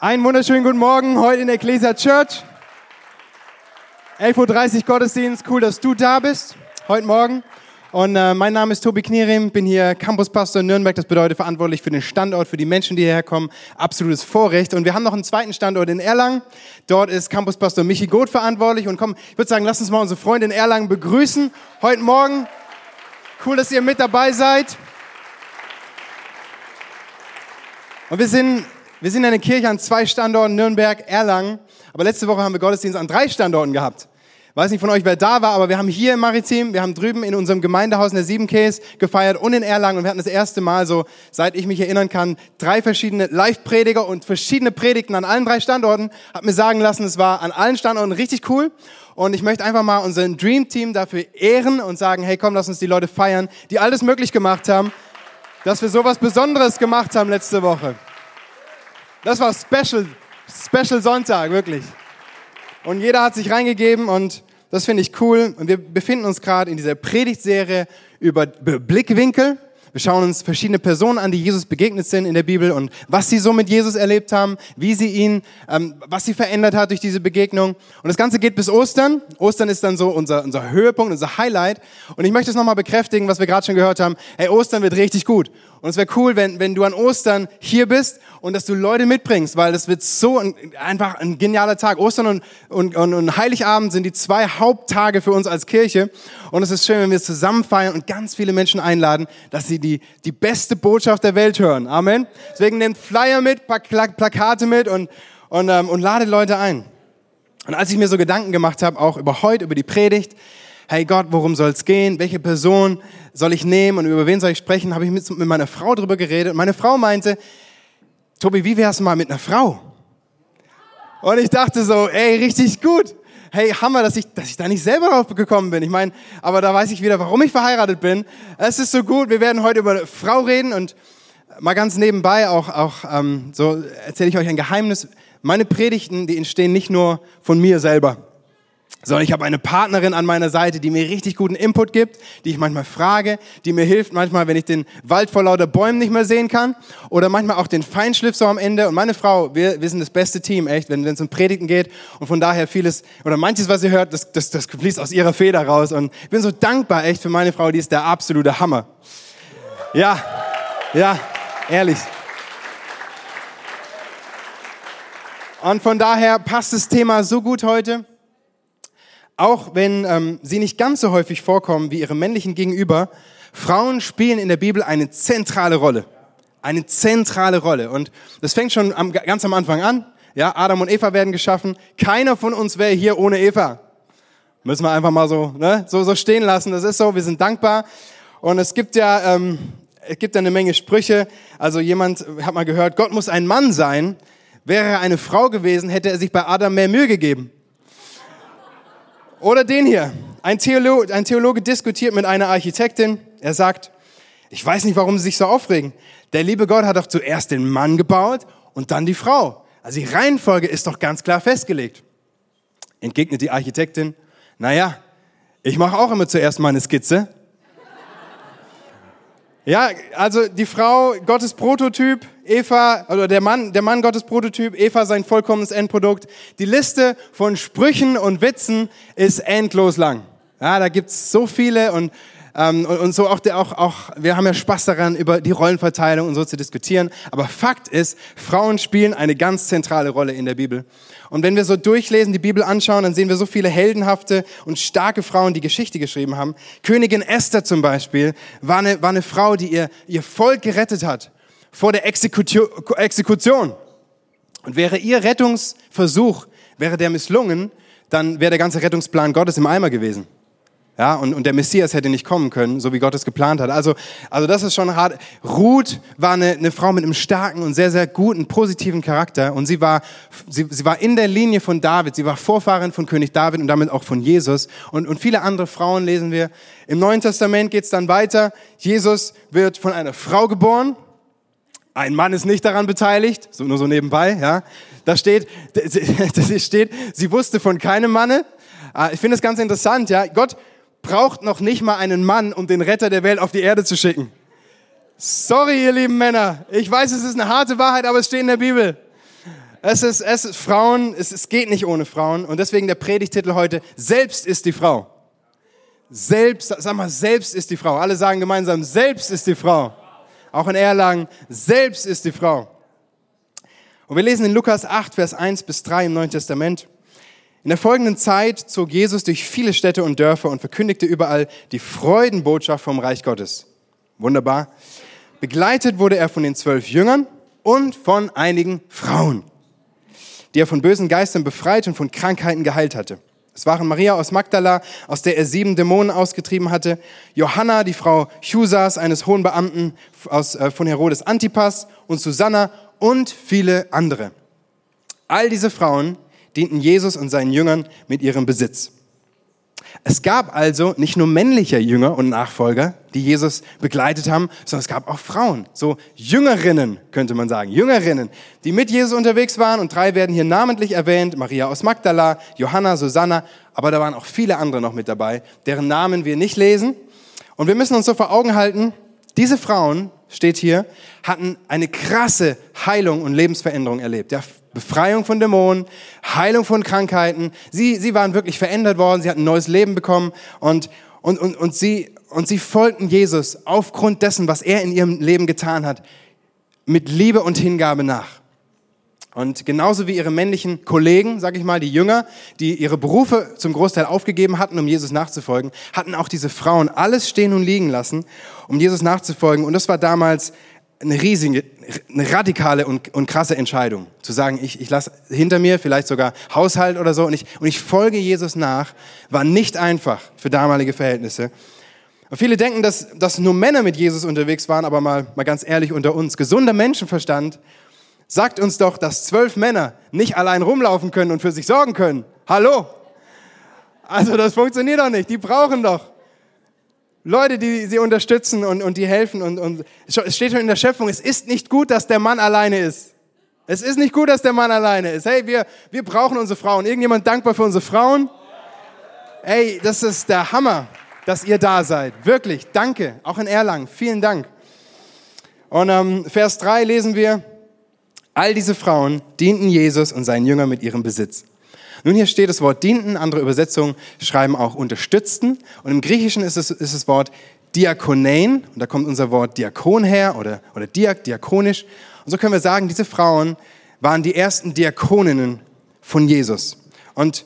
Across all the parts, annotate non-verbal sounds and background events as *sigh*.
Einen wunderschönen guten Morgen heute in der Ecclesia Church. 11.30 Uhr Gottesdienst. Cool, dass du da bist heute Morgen. Und äh, mein Name ist Tobi Knierim, bin hier Campuspastor in Nürnberg. Das bedeutet verantwortlich für den Standort, für die Menschen, die hierher kommen. Absolutes Vorrecht. Und wir haben noch einen zweiten Standort in Erlangen. Dort ist Campuspastor Michi Goth verantwortlich. Und komm, ich würde sagen, lass uns mal unsere Freunde in Erlangen begrüßen heute Morgen. Cool, dass ihr mit dabei seid. Und wir sind wir sind eine Kirche an zwei Standorten, Nürnberg, Erlangen. Aber letzte Woche haben wir Gottesdienst an drei Standorten gehabt. Weiß nicht von euch, wer da war, aber wir haben hier im Maritim, wir haben drüben in unserem Gemeindehaus in der Siebenkäse gefeiert und in Erlangen. Und wir hatten das erste Mal so, seit ich mich erinnern kann, drei verschiedene Live-Prediger und verschiedene Predigten an allen drei Standorten. Hab mir sagen lassen, es war an allen Standorten richtig cool. Und ich möchte einfach mal unseren Dream Team dafür ehren und sagen, hey komm, lass uns die Leute feiern, die alles möglich gemacht haben, dass wir sowas Besonderes gemacht haben letzte Woche. Das war Special, Special Sonntag, wirklich. Und jeder hat sich reingegeben und das finde ich cool. Und wir befinden uns gerade in dieser Predigtserie über Blickwinkel. Wir schauen uns verschiedene Personen an, die Jesus begegnet sind in der Bibel und was sie so mit Jesus erlebt haben, wie sie ihn, ähm, was sie verändert hat durch diese Begegnung. Und das Ganze geht bis Ostern. Ostern ist dann so unser, unser Höhepunkt, unser Highlight. Und ich möchte es nochmal bekräftigen, was wir gerade schon gehört haben. Hey, Ostern wird richtig gut. Und es wäre cool, wenn, wenn du an Ostern hier bist und dass du Leute mitbringst, weil das wird so ein, einfach ein genialer Tag. Ostern und, und, und, und Heiligabend sind die zwei Haupttage für uns als Kirche. Und es ist schön, wenn wir zusammen feiern und ganz viele Menschen einladen, dass sie die, die beste Botschaft der Welt hören. Amen. Deswegen nehmt Flyer mit, Plakate mit und, und, ähm, und ladet Leute ein. Und als ich mir so Gedanken gemacht habe, auch über heute, über die Predigt, hey Gott, worum soll es gehen? Welche Person soll ich nehmen und über wen soll ich sprechen? Habe ich mit, mit meiner Frau drüber geredet. Und meine Frau meinte, Tobi, wie wär's mal mit einer Frau? Und ich dachte so, ey, richtig gut. Hey, Hammer, dass ich, dass ich da nicht selber drauf gekommen bin. Ich meine, aber da weiß ich wieder, warum ich verheiratet bin. Es ist so gut. Wir werden heute über eine Frau reden und mal ganz nebenbei auch, auch ähm, so erzähle ich euch ein Geheimnis. Meine Predigten, die entstehen nicht nur von mir selber sondern ich habe eine Partnerin an meiner Seite, die mir richtig guten Input gibt, die ich manchmal frage, die mir hilft manchmal, wenn ich den Wald vor lauter Bäumen nicht mehr sehen kann oder manchmal auch den Feinschliff so am Ende. Und meine Frau, wir, wir sind das beste Team, echt, wenn es um Predigten geht und von daher vieles oder manches, was ihr hört, das, das, das fließt aus ihrer Feder raus und ich bin so dankbar, echt, für meine Frau, die ist der absolute Hammer. Ja, ja, ehrlich. Und von daher passt das Thema so gut heute auch wenn ähm, sie nicht ganz so häufig vorkommen wie ihre männlichen Gegenüber, Frauen spielen in der Bibel eine zentrale Rolle. Eine zentrale Rolle. Und das fängt schon am, ganz am Anfang an. Ja, Adam und Eva werden geschaffen. Keiner von uns wäre hier ohne Eva. Müssen wir einfach mal so, ne, so, so stehen lassen. Das ist so, wir sind dankbar. Und es gibt ja, ähm, es gibt ja eine Menge Sprüche. Also jemand hat mal gehört, Gott muss ein Mann sein. Wäre er eine Frau gewesen, hätte er sich bei Adam mehr Mühe gegeben. Oder den hier. Ein Theologe, ein Theologe diskutiert mit einer Architektin. Er sagt, ich weiß nicht, warum Sie sich so aufregen. Der liebe Gott hat doch zuerst den Mann gebaut und dann die Frau. Also die Reihenfolge ist doch ganz klar festgelegt. Entgegnet die Architektin, naja, ich mache auch immer zuerst meine Skizze ja, also die Frau Gottes Prototyp, Eva, oder der Mann, der Mann Gottes Prototyp, Eva sein vollkommenes Endprodukt. Die Liste von Sprüchen und Witzen ist endlos lang. Ja, da gibt's so viele und ähm, und, und, so auch, der, auch, auch, wir haben ja Spaß daran, über die Rollenverteilung und so zu diskutieren. Aber Fakt ist, Frauen spielen eine ganz zentrale Rolle in der Bibel. Und wenn wir so durchlesen, die Bibel anschauen, dann sehen wir so viele heldenhafte und starke Frauen, die Geschichte geschrieben haben. Königin Esther zum Beispiel war eine, war eine Frau, die ihr, ihr Volk gerettet hat vor der Exekution. Und wäre ihr Rettungsversuch, wäre der misslungen, dann wäre der ganze Rettungsplan Gottes im Eimer gewesen. Ja, und, und der Messias hätte nicht kommen können, so wie Gott es geplant hat. Also, also das ist schon hart. Ruth war eine, eine Frau mit einem starken und sehr, sehr guten, positiven Charakter. Und sie war, sie, sie war in der Linie von David. Sie war Vorfahrin von König David und damit auch von Jesus. Und, und viele andere Frauen lesen wir. Im Neuen Testament geht es dann weiter. Jesus wird von einer Frau geboren. Ein Mann ist nicht daran beteiligt, so nur so nebenbei, ja. Da steht, *laughs* da steht, sie wusste von keinem Manne. Ah, ich finde es ganz interessant, ja. Gott braucht noch nicht mal einen Mann, um den Retter der Welt auf die Erde zu schicken. Sorry, ihr lieben Männer. Ich weiß, es ist eine harte Wahrheit, aber es steht in der Bibel. Es ist, es ist Frauen, es, es geht nicht ohne Frauen. Und deswegen der Predigtitel heute, selbst ist die Frau. Selbst, sag mal, selbst ist die Frau. Alle sagen gemeinsam, selbst ist die Frau. Auch in Erlangen, selbst ist die Frau. Und wir lesen in Lukas 8, Vers 1 bis 3 im Neuen Testament. In der folgenden Zeit zog Jesus durch viele Städte und Dörfer und verkündigte überall die Freudenbotschaft vom Reich Gottes. Wunderbar. Begleitet wurde er von den zwölf Jüngern und von einigen Frauen, die er von bösen Geistern befreit und von Krankheiten geheilt hatte. Es waren Maria aus Magdala, aus der er sieben Dämonen ausgetrieben hatte, Johanna, die Frau Chusas, eines hohen Beamten aus, äh, von Herodes Antipas und Susanna und viele andere. All diese Frauen dienten Jesus und seinen Jüngern mit ihrem Besitz. Es gab also nicht nur männliche Jünger und Nachfolger, die Jesus begleitet haben, sondern es gab auch Frauen, so Jüngerinnen könnte man sagen, Jüngerinnen, die mit Jesus unterwegs waren und drei werden hier namentlich erwähnt, Maria aus Magdala, Johanna, Susanna, aber da waren auch viele andere noch mit dabei, deren Namen wir nicht lesen. Und wir müssen uns so vor Augen halten, diese Frauen, steht hier, hatten eine krasse Heilung und Lebensveränderung erlebt. Ja, Befreiung von Dämonen, Heilung von Krankheiten. Sie, sie waren wirklich verändert worden, sie hatten ein neues Leben bekommen und, und, und, und, sie, und sie folgten Jesus aufgrund dessen, was er in ihrem Leben getan hat, mit Liebe und Hingabe nach. Und genauso wie ihre männlichen Kollegen, sag ich mal, die Jünger, die ihre Berufe zum Großteil aufgegeben hatten, um Jesus nachzufolgen, hatten auch diese Frauen alles stehen und liegen lassen, um Jesus nachzufolgen. Und das war damals eine riesige, eine radikale und, und krasse Entscheidung. Zu sagen, ich, ich lasse hinter mir vielleicht sogar Haushalt oder so und ich, und ich folge Jesus nach, war nicht einfach für damalige Verhältnisse. Und viele denken, dass, dass nur Männer mit Jesus unterwegs waren, aber mal, mal ganz ehrlich unter uns. Gesunder Menschenverstand sagt uns doch, dass zwölf Männer nicht allein rumlaufen können und für sich sorgen können. Hallo? Also das funktioniert doch nicht. Die brauchen doch Leute, die sie unterstützen und, und die helfen. Und, und es steht schon in der Schöpfung, es ist nicht gut, dass der Mann alleine ist. Es ist nicht gut, dass der Mann alleine ist. Hey, wir, wir brauchen unsere Frauen. Irgendjemand dankbar für unsere Frauen? Hey, das ist der Hammer, dass ihr da seid. Wirklich, danke. Auch in Erlangen. Vielen Dank. Und ähm, Vers 3 lesen wir, all diese Frauen dienten Jesus und seinen Jüngern mit ihrem Besitz. Nun, hier steht das Wort dienten, andere Übersetzungen schreiben auch unterstützten. Und im Griechischen ist es ist das Wort diakonein, und da kommt unser Wort Diakon her oder, oder diak, diakonisch. Und so können wir sagen, diese Frauen waren die ersten Diakoninnen von Jesus. Und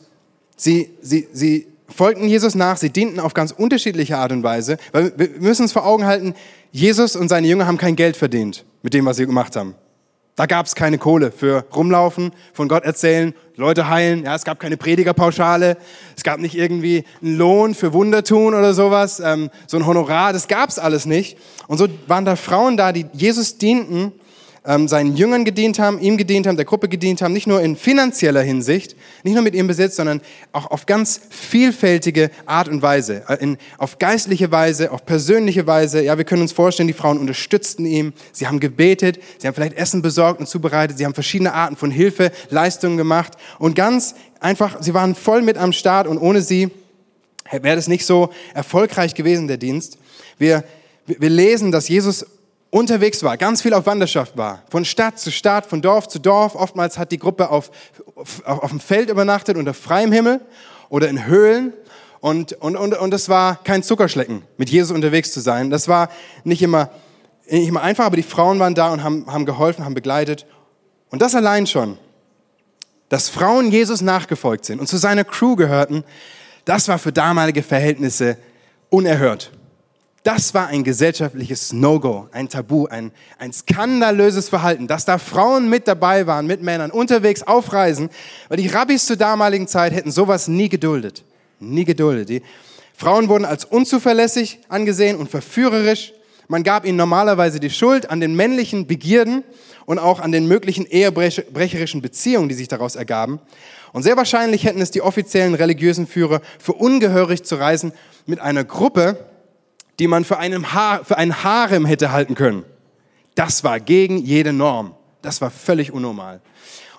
sie, sie, sie folgten Jesus nach, sie dienten auf ganz unterschiedliche Art und Weise. Weil wir müssen uns vor Augen halten, Jesus und seine Jünger haben kein Geld verdient mit dem, was sie gemacht haben. Da gab es keine Kohle für rumlaufen, von Gott erzählen, Leute heilen. Ja, es gab keine Predigerpauschale. Es gab nicht irgendwie einen Lohn für Wunder tun oder sowas, ähm, so ein Honorar. Das gab's alles nicht. Und so waren da Frauen da, die Jesus dienten ähm, seinen Jüngern gedient haben, ihm gedient haben, der Gruppe gedient haben, nicht nur in finanzieller Hinsicht, nicht nur mit ihrem Besitz, sondern auch auf ganz vielfältige Art und Weise, äh, in, auf geistliche Weise, auf persönliche Weise. Ja, wir können uns vorstellen, die Frauen unterstützten ihn, sie haben gebetet, sie haben vielleicht Essen besorgt und zubereitet, sie haben verschiedene Arten von Hilfe, Leistungen gemacht und ganz einfach, sie waren voll mit am Start und ohne sie wäre das nicht so erfolgreich gewesen, der Dienst. Wir, wir lesen, dass Jesus unterwegs war, ganz viel auf Wanderschaft war, von Stadt zu Stadt, von Dorf zu Dorf. Oftmals hat die Gruppe auf, auf, auf dem Feld übernachtet, unter freiem Himmel oder in Höhlen. Und, und, und, und das war kein Zuckerschlecken, mit Jesus unterwegs zu sein. Das war nicht immer, nicht immer einfach, aber die Frauen waren da und haben, haben geholfen, haben begleitet. Und das allein schon, dass Frauen Jesus nachgefolgt sind und zu seiner Crew gehörten, das war für damalige Verhältnisse unerhört. Das war ein gesellschaftliches No-Go, ein Tabu, ein, ein skandalöses Verhalten, dass da Frauen mit dabei waren, mit Männern, unterwegs aufreisen, weil die Rabbis zur damaligen Zeit hätten sowas nie geduldet. Nie geduldet. Die Frauen wurden als unzuverlässig angesehen und verführerisch. Man gab ihnen normalerweise die Schuld an den männlichen Begierden und auch an den möglichen ehebrecherischen Beziehungen, die sich daraus ergaben. Und sehr wahrscheinlich hätten es die offiziellen religiösen Führer für ungehörig zu reisen mit einer Gruppe, die man für, einen ha für ein Harem hätte halten können. Das war gegen jede Norm. Das war völlig unnormal.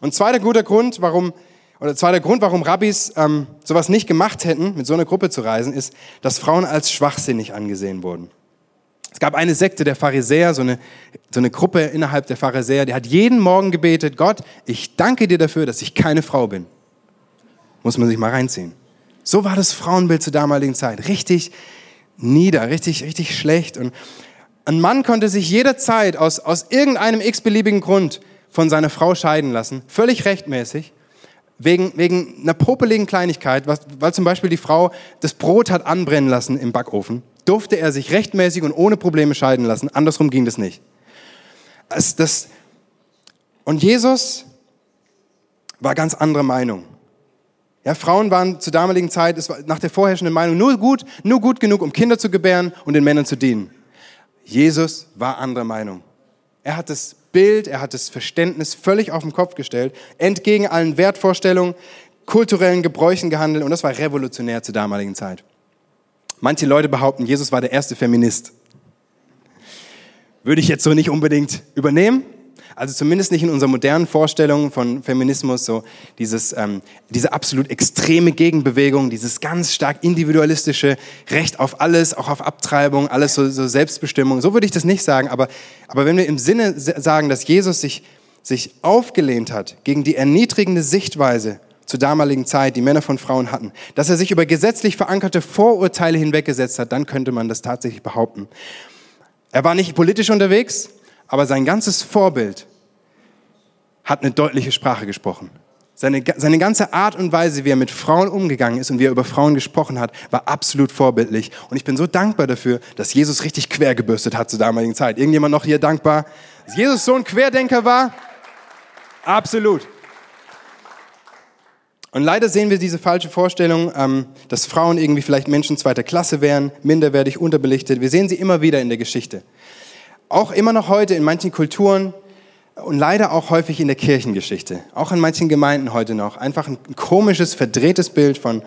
Und zweiter guter Grund, warum, oder zweiter Grund, warum Rabbis ähm, sowas nicht gemacht hätten, mit so einer Gruppe zu reisen, ist, dass Frauen als schwachsinnig angesehen wurden. Es gab eine Sekte der Pharisäer, so eine, so eine Gruppe innerhalb der Pharisäer, die hat jeden Morgen gebetet, Gott, ich danke dir dafür, dass ich keine Frau bin. Muss man sich mal reinziehen. So war das Frauenbild zur damaligen Zeit. Richtig nieder, richtig, richtig schlecht. Und ein Mann konnte sich jederzeit aus, aus irgendeinem x-beliebigen Grund von seiner Frau scheiden lassen, völlig rechtmäßig, wegen, wegen einer popeligen Kleinigkeit, was, weil zum Beispiel die Frau das Brot hat anbrennen lassen im Backofen, durfte er sich rechtmäßig und ohne Probleme scheiden lassen. Andersrum ging das nicht. Es, das, und Jesus war ganz andere Meinung. Ja, Frauen waren zur damaligen Zeit, es war nach der vorherrschenden Meinung, nur gut, nur gut genug, um Kinder zu gebären und den Männern zu dienen. Jesus war anderer Meinung. Er hat das Bild, er hat das Verständnis völlig auf den Kopf gestellt, entgegen allen Wertvorstellungen, kulturellen Gebräuchen gehandelt und das war revolutionär zur damaligen Zeit. Manche Leute behaupten, Jesus war der erste Feminist. Würde ich jetzt so nicht unbedingt übernehmen, also zumindest nicht in unserer modernen Vorstellung von Feminismus, so dieses, ähm, diese absolut extreme Gegenbewegung, dieses ganz stark individualistische Recht auf alles, auch auf Abtreibung, alles so, so Selbstbestimmung. So würde ich das nicht sagen, aber, aber wenn wir im Sinne sagen, dass Jesus sich, sich aufgelehnt hat gegen die erniedrigende Sichtweise zur damaligen Zeit, die Männer von Frauen hatten, dass er sich über gesetzlich verankerte Vorurteile hinweggesetzt hat, dann könnte man das tatsächlich behaupten. Er war nicht politisch unterwegs, aber sein ganzes Vorbild hat eine deutliche Sprache gesprochen. Seine, seine ganze Art und Weise, wie er mit Frauen umgegangen ist und wie er über Frauen gesprochen hat, war absolut vorbildlich. Und ich bin so dankbar dafür, dass Jesus richtig quergebürstet hat zur damaligen Zeit. Irgendjemand noch hier dankbar, dass Jesus so ein Querdenker war? Absolut. Und leider sehen wir diese falsche Vorstellung, ähm, dass Frauen irgendwie vielleicht Menschen zweiter Klasse wären, minderwertig, unterbelichtet. Wir sehen sie immer wieder in der Geschichte auch immer noch heute in manchen Kulturen und leider auch häufig in der Kirchengeschichte, auch in manchen Gemeinden heute noch, einfach ein komisches, verdrehtes Bild von,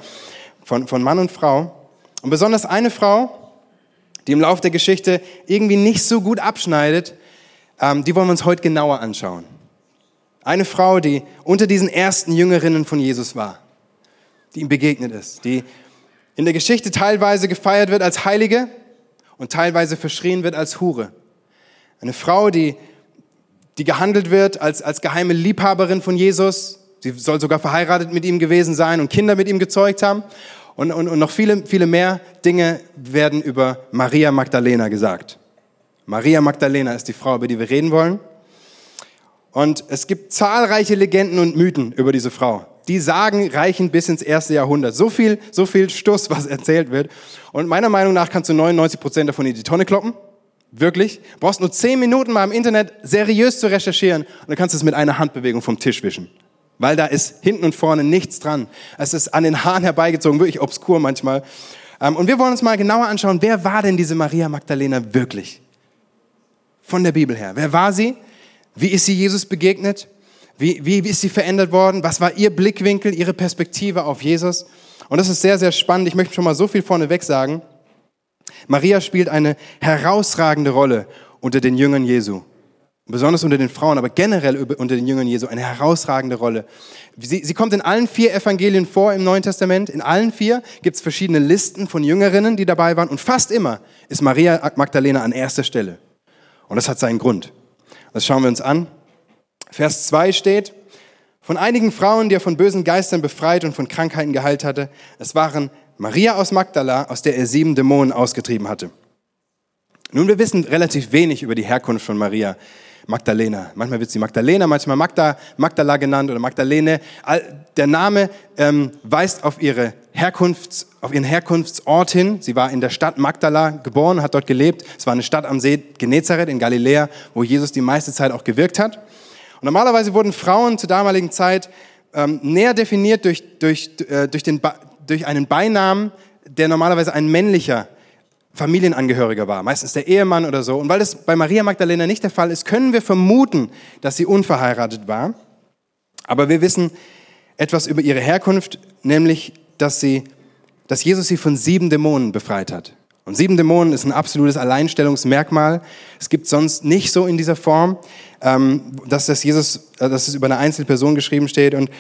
von, von Mann und Frau. Und besonders eine Frau, die im Laufe der Geschichte irgendwie nicht so gut abschneidet, ähm, die wollen wir uns heute genauer anschauen. Eine Frau, die unter diesen ersten Jüngerinnen von Jesus war, die ihm begegnet ist, die in der Geschichte teilweise gefeiert wird als Heilige und teilweise verschrien wird als Hure. Eine Frau, die, die gehandelt wird als, als geheime Liebhaberin von Jesus. Sie soll sogar verheiratet mit ihm gewesen sein und Kinder mit ihm gezeugt haben. Und, und, und noch viele, viele mehr Dinge werden über Maria Magdalena gesagt. Maria Magdalena ist die Frau, über die wir reden wollen. Und es gibt zahlreiche Legenden und Mythen über diese Frau. Die sagen, reichen bis ins erste Jahrhundert. So viel, so viel Stuss, was erzählt wird. Und meiner Meinung nach kannst du 99 Prozent davon in die Tonne kloppen. Wirklich? Du brauchst nur zehn Minuten mal im Internet seriös zu recherchieren und dann kannst du es mit einer Handbewegung vom Tisch wischen. Weil da ist hinten und vorne nichts dran. Es ist an den Haaren herbeigezogen, wirklich obskur manchmal. Ähm, und wir wollen uns mal genauer anschauen, wer war denn diese Maria Magdalena wirklich? Von der Bibel her. Wer war sie? Wie ist sie Jesus begegnet? Wie, wie ist sie verändert worden? Was war ihr Blickwinkel, ihre Perspektive auf Jesus? Und das ist sehr, sehr spannend. Ich möchte schon mal so viel vorneweg sagen. Maria spielt eine herausragende Rolle unter den Jüngern Jesu. Besonders unter den Frauen, aber generell unter den Jüngern Jesu eine herausragende Rolle. Sie, sie kommt in allen vier Evangelien vor im Neuen Testament. In allen vier gibt es verschiedene Listen von Jüngerinnen, die dabei waren. Und fast immer ist Maria Magdalena an erster Stelle. Und das hat seinen Grund. Das schauen wir uns an. Vers 2 steht, von einigen Frauen, die er von bösen Geistern befreit und von Krankheiten geheilt hatte, es waren Maria aus Magdala, aus der er sieben Dämonen ausgetrieben hatte. Nun, wir wissen relativ wenig über die Herkunft von Maria Magdalena. Manchmal wird sie Magdalena, manchmal Magda, Magdala genannt oder Magdalene. Der Name ähm, weist auf, ihre Herkunfts-, auf ihren Herkunftsort hin. Sie war in der Stadt Magdala geboren, hat dort gelebt. Es war eine Stadt am See Genezareth in Galiläa, wo Jesus die meiste Zeit auch gewirkt hat. Und normalerweise wurden Frauen zur damaligen Zeit ähm, näher definiert durch, durch, äh, durch den, durch einen Beinamen, der normalerweise ein männlicher Familienangehöriger war, meistens der Ehemann oder so. Und weil das bei Maria Magdalena nicht der Fall ist, können wir vermuten, dass sie unverheiratet war. Aber wir wissen etwas über ihre Herkunft, nämlich, dass, sie, dass Jesus sie von sieben Dämonen befreit hat. Und sieben Dämonen ist ein absolutes Alleinstellungsmerkmal. Es gibt sonst nicht so in dieser Form, ähm, dass das Jesus, äh, dass es über eine Einzelperson geschrieben steht. Und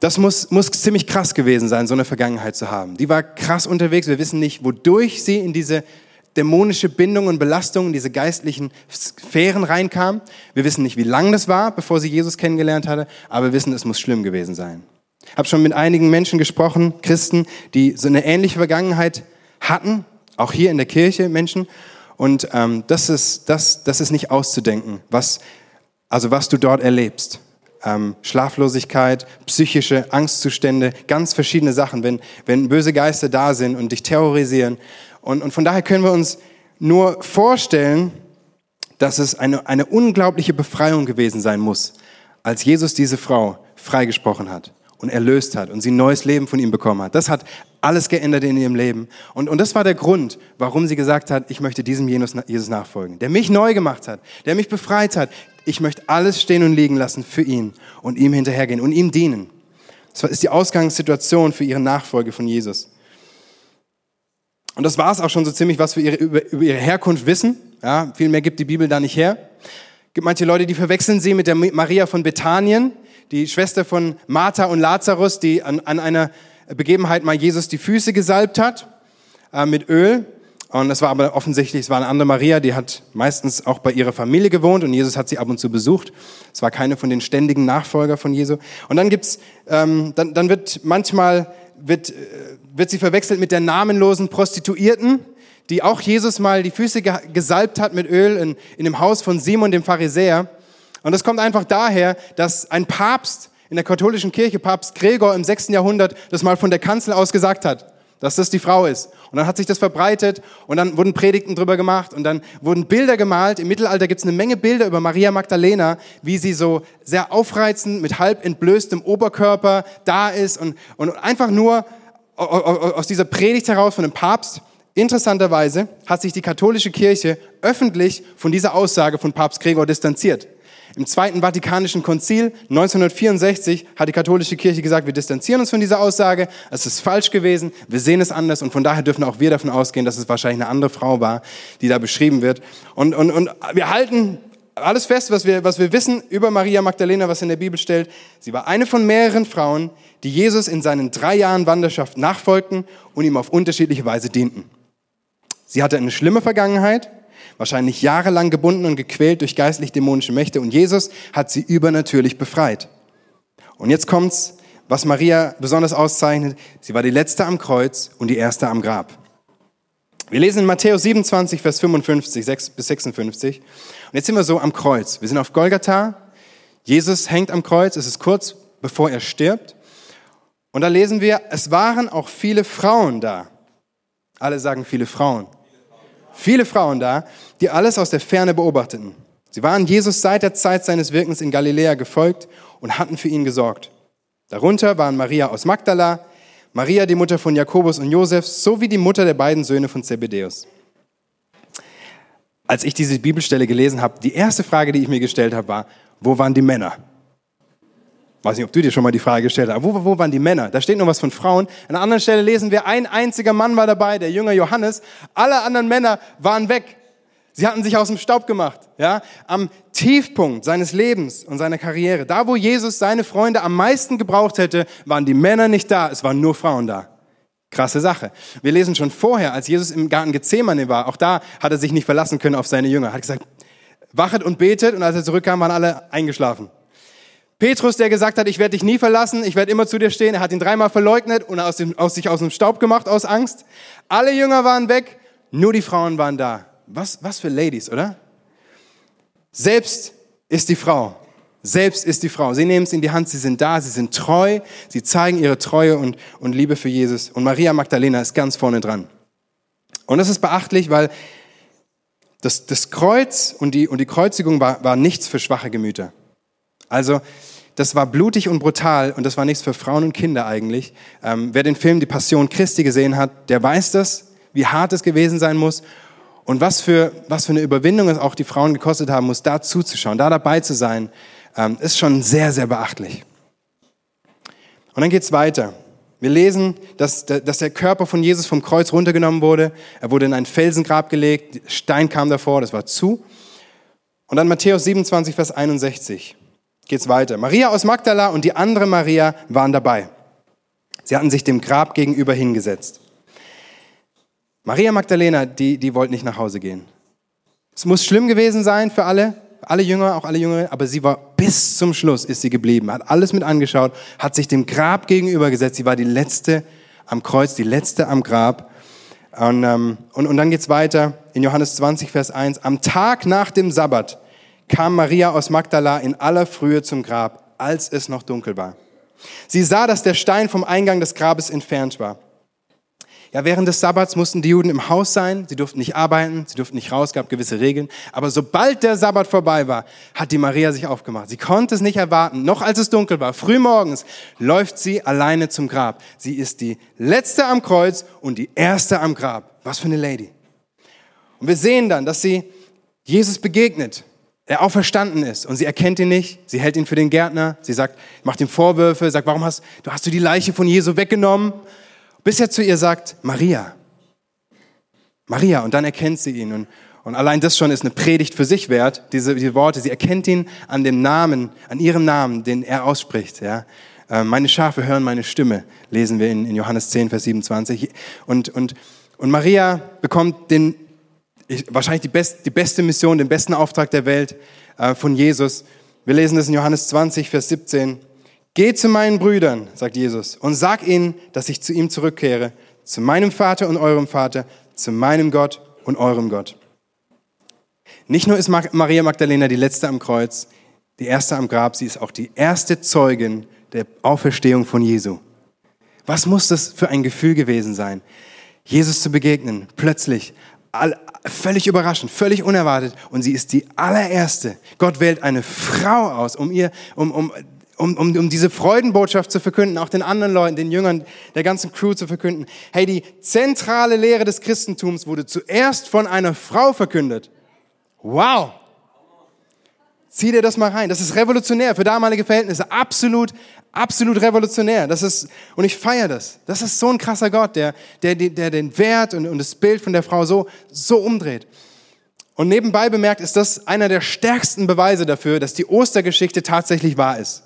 das muss, muss ziemlich krass gewesen sein, so eine Vergangenheit zu haben. Die war krass unterwegs. Wir wissen nicht, wodurch sie in diese dämonische Bindungen und Belastungen in diese geistlichen Sphären reinkam. Wir wissen nicht, wie lang das war, bevor sie Jesus kennengelernt hatte, aber wir wissen, es muss schlimm gewesen sein. Habe schon mit einigen Menschen gesprochen, Christen, die so eine ähnliche Vergangenheit hatten, auch hier in der Kirche Menschen. Und ähm, das, ist, das, das ist nicht auszudenken, was, also was du dort erlebst. Ähm, Schlaflosigkeit, psychische Angstzustände, ganz verschiedene Sachen, wenn, wenn böse Geister da sind und dich terrorisieren. Und, und von daher können wir uns nur vorstellen, dass es eine, eine unglaubliche Befreiung gewesen sein muss, als Jesus diese Frau freigesprochen hat und erlöst hat und sie ein neues Leben von ihm bekommen hat. Das hat alles geändert in ihrem Leben. Und, und das war der Grund, warum sie gesagt hat, ich möchte diesem Jesus nachfolgen, der mich neu gemacht hat, der mich befreit hat. Ich möchte alles stehen und liegen lassen für ihn und ihm hinterhergehen und ihm dienen. Das ist die Ausgangssituation für ihre Nachfolge von Jesus. Und das war es auch schon so ziemlich, was wir über, über ihre Herkunft wissen. Ja, viel mehr gibt die Bibel da nicht her. Gibt manche Leute, die verwechseln sie mit der Maria von Bethanien, die Schwester von Martha und Lazarus, die an, an einer Begebenheit mal Jesus die Füße gesalbt hat äh, mit Öl. Und das war aber offensichtlich, es war eine andere Maria, die hat meistens auch bei ihrer Familie gewohnt und Jesus hat sie ab und zu besucht. Es war keine von den ständigen Nachfolger von Jesu. Und dann gibt's, ähm, dann, dann wird manchmal wird, äh, wird sie verwechselt mit der namenlosen Prostituierten, die auch Jesus mal die Füße gesalbt hat mit Öl in, in dem Haus von Simon dem Pharisäer. Und das kommt einfach daher, dass ein Papst in der katholischen Kirche, Papst Gregor im 6. Jahrhundert, das mal von der Kanzel aus gesagt hat, dass das die Frau ist. Und dann hat sich das verbreitet und dann wurden Predigten drüber gemacht und dann wurden Bilder gemalt. Im Mittelalter gibt es eine Menge Bilder über Maria Magdalena, wie sie so sehr aufreizend mit halb entblößtem Oberkörper da ist und, und einfach nur aus dieser Predigt heraus von dem Papst. Interessanterweise hat sich die katholische Kirche öffentlich von dieser Aussage von Papst Gregor distanziert. Im Zweiten Vatikanischen Konzil 1964 hat die katholische Kirche gesagt, wir distanzieren uns von dieser Aussage, es ist falsch gewesen, wir sehen es anders und von daher dürfen auch wir davon ausgehen, dass es wahrscheinlich eine andere Frau war, die da beschrieben wird. Und, und, und wir halten alles fest, was wir, was wir wissen über Maria Magdalena, was in der Bibel stellt. Sie war eine von mehreren Frauen, die Jesus in seinen drei Jahren Wanderschaft nachfolgten und ihm auf unterschiedliche Weise dienten. Sie hatte eine schlimme Vergangenheit, wahrscheinlich jahrelang gebunden und gequält durch geistlich-dämonische Mächte und Jesus hat sie übernatürlich befreit. Und jetzt kommt's, was Maria besonders auszeichnet. Sie war die letzte am Kreuz und die erste am Grab. Wir lesen in Matthäus 27, Vers 55 6 bis 56. Und jetzt sind wir so am Kreuz. Wir sind auf Golgatha. Jesus hängt am Kreuz. Es ist kurz bevor er stirbt. Und da lesen wir, es waren auch viele Frauen da. Alle sagen viele Frauen viele Frauen da, die alles aus der Ferne beobachteten. Sie waren Jesus seit der Zeit seines Wirkens in Galiläa gefolgt und hatten für ihn gesorgt. Darunter waren Maria aus Magdala, Maria, die Mutter von Jakobus und Josef, sowie die Mutter der beiden Söhne von Zebedeus. Als ich diese Bibelstelle gelesen habe, die erste Frage, die ich mir gestellt habe, war, wo waren die Männer? Weiß nicht, ob du dir schon mal die Frage gestellt hast, wo, wo waren die Männer? Da steht noch was von Frauen. An einer anderen Stelle lesen wir, ein einziger Mann war dabei, der Jünger Johannes. Alle anderen Männer waren weg. Sie hatten sich aus dem Staub gemacht. Ja? Am Tiefpunkt seines Lebens und seiner Karriere, da wo Jesus seine Freunde am meisten gebraucht hätte, waren die Männer nicht da, es waren nur Frauen da. Krasse Sache. Wir lesen schon vorher, als Jesus im Garten Gethsemane war, auch da hat er sich nicht verlassen können auf seine Jünger. Er hat gesagt, wachet und betet und als er zurückkam, waren alle eingeschlafen. Petrus, der gesagt hat, ich werde dich nie verlassen, ich werde immer zu dir stehen, er hat ihn dreimal verleugnet und aus, dem, aus sich aus dem Staub gemacht, aus Angst. Alle Jünger waren weg, nur die Frauen waren da. Was, was für Ladies, oder? Selbst ist die Frau. Selbst ist die Frau. Sie nehmen es in die Hand, sie sind da, sie sind treu, sie zeigen ihre Treue und, und Liebe für Jesus. Und Maria Magdalena ist ganz vorne dran. Und das ist beachtlich, weil das, das Kreuz und die, und die Kreuzigung war, war nichts für schwache Gemüter. Also das war blutig und brutal und das war nichts für Frauen und Kinder eigentlich. Ähm, wer den Film Die Passion Christi gesehen hat, der weiß das, wie hart es gewesen sein muss und was für, was für eine Überwindung es auch die Frauen gekostet haben muss, da zuzuschauen, da dabei zu sein, ähm, ist schon sehr, sehr beachtlich. Und dann geht's weiter. Wir lesen, dass, dass der Körper von Jesus vom Kreuz runtergenommen wurde. Er wurde in ein Felsengrab gelegt, Stein kam davor, das war zu. Und dann Matthäus 27, Vers 61 geht's weiter. Maria aus Magdala und die andere Maria waren dabei. Sie hatten sich dem Grab gegenüber hingesetzt. Maria Magdalena, die, die wollte nicht nach Hause gehen. Es muss schlimm gewesen sein für alle, alle Jünger, auch alle Jüngere, aber sie war bis zum Schluss ist sie geblieben, hat alles mit angeschaut, hat sich dem Grab gegenübergesetzt. Sie war die letzte am Kreuz, die letzte am Grab. Und, ähm, und, und dann geht's weiter in Johannes 20, Vers 1. Am Tag nach dem Sabbat kam Maria aus Magdala in aller Frühe zum Grab, als es noch dunkel war. Sie sah, dass der Stein vom Eingang des Grabes entfernt war. Ja, während des Sabbats mussten die Juden im Haus sein, sie durften nicht arbeiten, sie durften nicht raus, gab gewisse Regeln. Aber sobald der Sabbat vorbei war, hat die Maria sich aufgemacht. Sie konnte es nicht erwarten. Noch als es dunkel war, früh morgens, läuft sie alleine zum Grab. Sie ist die letzte am Kreuz und die erste am Grab. Was für eine Lady. Und wir sehen dann, dass sie Jesus begegnet, er auferstanden ist und sie erkennt ihn nicht. Sie hält ihn für den Gärtner. Sie sagt, macht ihm Vorwürfe, sagt, warum hast du hast du die Leiche von Jesu weggenommen? bis er zu ihr sagt, Maria. Maria, und dann erkennt sie ihn. Und, und allein das schon ist eine Predigt für sich wert, diese, diese Worte. Sie erkennt ihn an dem Namen, an ihrem Namen, den er ausspricht. Ja. Äh, meine Schafe hören meine Stimme, lesen wir in, in Johannes 10, Vers 27. Und, und, und Maria bekommt den, wahrscheinlich die, best, die beste Mission, den besten Auftrag der Welt äh, von Jesus. Wir lesen das in Johannes 20, Vers 17. Geh zu meinen Brüdern, sagt Jesus, und sag ihnen, dass ich zu ihm zurückkehre, zu meinem Vater und eurem Vater, zu meinem Gott und eurem Gott. Nicht nur ist Maria Magdalena die letzte am Kreuz, die erste am Grab, sie ist auch die erste Zeugin der Auferstehung von Jesu. Was muss das für ein Gefühl gewesen sein, Jesus zu begegnen, plötzlich, völlig überraschend, völlig unerwartet. Und sie ist die allererste. Gott wählt eine Frau aus, um ihr, um, um um, um, um diese Freudenbotschaft zu verkünden, auch den anderen Leuten, den Jüngern, der ganzen Crew zu verkünden. Hey, die zentrale Lehre des Christentums wurde zuerst von einer Frau verkündet. Wow! Zieh dir das mal rein. Das ist revolutionär für damalige Verhältnisse. Absolut, absolut revolutionär. Das ist, und ich feiere das. Das ist so ein krasser Gott, der, der, der den Wert und, und das Bild von der Frau so, so umdreht. Und nebenbei bemerkt ist das einer der stärksten Beweise dafür, dass die Ostergeschichte tatsächlich wahr ist.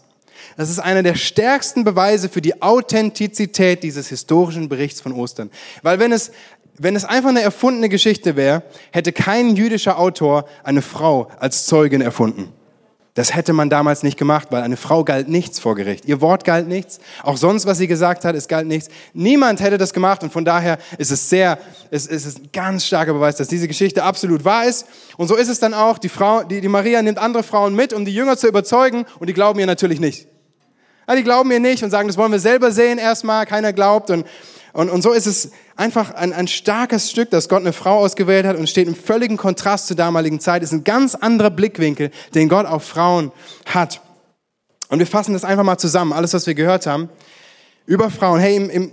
Das ist einer der stärksten Beweise für die Authentizität dieses historischen Berichts von Ostern. Weil wenn es, wenn es einfach eine erfundene Geschichte wäre, hätte kein jüdischer Autor eine Frau als Zeugin erfunden. Das hätte man damals nicht gemacht, weil eine Frau galt nichts vor Gericht. Ihr Wort galt nichts. Auch sonst, was sie gesagt hat, es galt nichts. Niemand hätte das gemacht und von daher ist es sehr, es, es ist ein ganz starker Beweis, dass diese Geschichte absolut wahr ist. Und so ist es dann auch. Die Frau, die, die Maria nimmt andere Frauen mit, um die Jünger zu überzeugen und die glauben ihr natürlich nicht. Ja, die glauben mir nicht und sagen, das wollen wir selber sehen erstmal, keiner glaubt. Und, und, und so ist es einfach ein, ein starkes Stück, dass Gott eine Frau ausgewählt hat und steht im völligen Kontrast zur damaligen Zeit. Ist ein ganz anderer Blickwinkel, den Gott auf Frauen hat. Und wir fassen das einfach mal zusammen, alles, was wir gehört haben, über Frauen. Hey, im, im,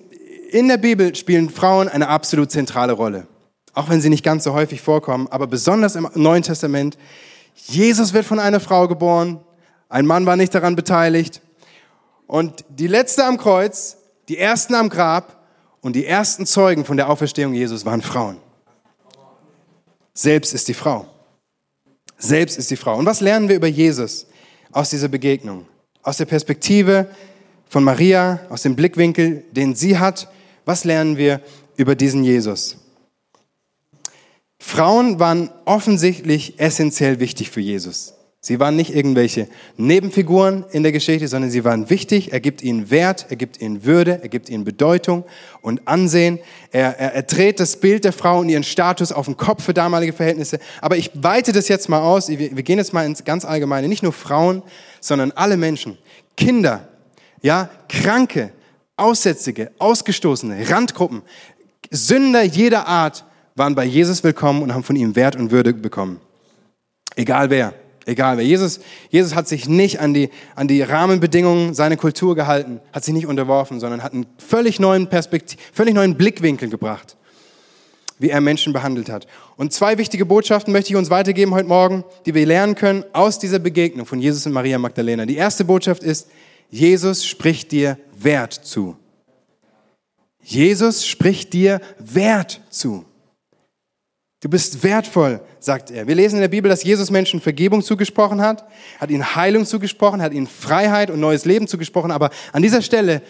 in der Bibel spielen Frauen eine absolut zentrale Rolle. Auch wenn sie nicht ganz so häufig vorkommen, aber besonders im Neuen Testament. Jesus wird von einer Frau geboren. Ein Mann war nicht daran beteiligt. Und die letzte am Kreuz, die ersten am Grab und die ersten Zeugen von der Auferstehung Jesus waren Frauen. Selbst ist die Frau. Selbst ist die Frau. Und was lernen wir über Jesus aus dieser Begegnung? Aus der Perspektive von Maria, aus dem Blickwinkel, den sie hat, was lernen wir über diesen Jesus? Frauen waren offensichtlich essentiell wichtig für Jesus. Sie waren nicht irgendwelche Nebenfiguren in der Geschichte, sondern sie waren wichtig. Er gibt ihnen Wert, er gibt ihnen Würde, er gibt ihnen Bedeutung und Ansehen. Er, er, er dreht das Bild der Frau und ihren Status auf den Kopf für damalige Verhältnisse. Aber ich weite das jetzt mal aus. Wir, wir gehen jetzt mal ins ganz Allgemeine. Nicht nur Frauen, sondern alle Menschen. Kinder, ja, Kranke, Aussätzige, Ausgestoßene, Randgruppen, Sünder jeder Art waren bei Jesus willkommen und haben von ihm Wert und Würde bekommen. Egal wer. Egal wer. Jesus, Jesus hat sich nicht an die, an die Rahmenbedingungen seiner Kultur gehalten, hat sich nicht unterworfen, sondern hat einen völlig neuen Perspektiv, völlig neuen Blickwinkel gebracht, wie er Menschen behandelt hat. Und zwei wichtige Botschaften möchte ich uns weitergeben heute Morgen, die wir lernen können aus dieser Begegnung von Jesus und Maria Magdalena. Die erste Botschaft ist, Jesus spricht dir Wert zu. Jesus spricht dir Wert zu. Du bist wertvoll, sagt er. Wir lesen in der Bibel, dass Jesus Menschen Vergebung zugesprochen hat, hat ihnen Heilung zugesprochen, hat ihnen Freiheit und neues Leben zugesprochen. Aber an dieser Stelle,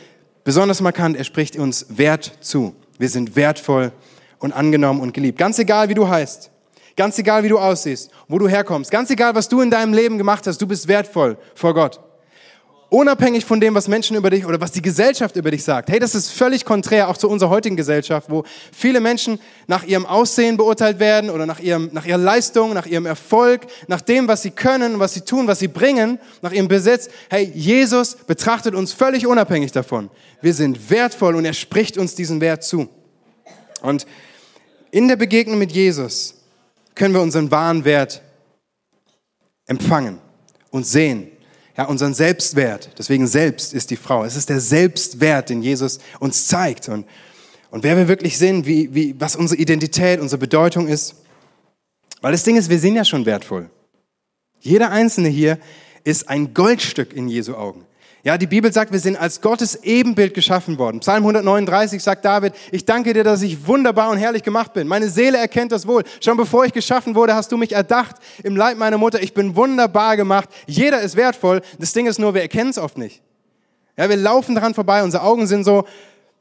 besonders markant, er spricht uns Wert zu. Wir sind wertvoll und angenommen und geliebt. Ganz egal, wie du heißt. Ganz egal, wie du aussiehst, wo du herkommst. Ganz egal, was du in deinem Leben gemacht hast. Du bist wertvoll vor Gott unabhängig von dem, was Menschen über dich oder was die Gesellschaft über dich sagt. Hey, das ist völlig konträr auch zu unserer heutigen Gesellschaft, wo viele Menschen nach ihrem Aussehen beurteilt werden oder nach, ihrem, nach ihrer Leistung, nach ihrem Erfolg, nach dem, was sie können, was sie tun, was sie bringen, nach ihrem Besitz. Hey, Jesus betrachtet uns völlig unabhängig davon. Wir sind wertvoll und er spricht uns diesen Wert zu. Und in der Begegnung mit Jesus können wir unseren wahren Wert empfangen und sehen ja, unseren Selbstwert. Deswegen selbst ist die Frau. Es ist der Selbstwert, den Jesus uns zeigt. Und, und wer wir wirklich sind, wie, wie, was unsere Identität, unsere Bedeutung ist. Weil das Ding ist, wir sind ja schon wertvoll. Jeder Einzelne hier ist ein Goldstück in Jesu Augen. Ja, die Bibel sagt, wir sind als Gottes Ebenbild geschaffen worden. Psalm 139 sagt David, ich danke dir, dass ich wunderbar und herrlich gemacht bin. Meine Seele erkennt das wohl. Schon bevor ich geschaffen wurde, hast du mich erdacht im Leib meiner Mutter. Ich bin wunderbar gemacht. Jeder ist wertvoll. Das Ding ist nur, wir erkennen es oft nicht. Ja, wir laufen daran vorbei. Unsere Augen sind so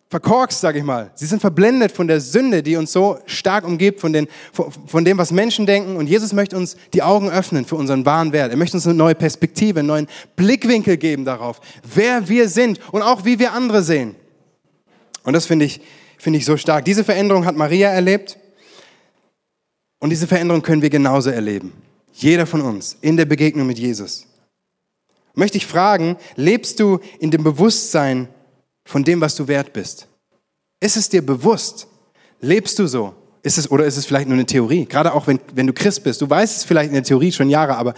verkorkst, sage ich mal. Sie sind verblendet von der Sünde, die uns so stark umgibt, von, den, von dem, was Menschen denken. Und Jesus möchte uns die Augen öffnen für unseren wahren Wert. Er möchte uns eine neue Perspektive, einen neuen Blickwinkel geben darauf, wer wir sind und auch wie wir andere sehen. Und das finde ich, finde ich so stark. Diese Veränderung hat Maria erlebt. Und diese Veränderung können wir genauso erleben. Jeder von uns in der Begegnung mit Jesus. Möchte ich fragen, lebst du in dem Bewusstsein, von dem, was du wert bist? Ist es dir bewusst? Lebst du so? Ist es, oder ist es vielleicht nur eine Theorie? Gerade auch wenn, wenn du Christ bist. Du weißt es vielleicht in der Theorie schon Jahre, aber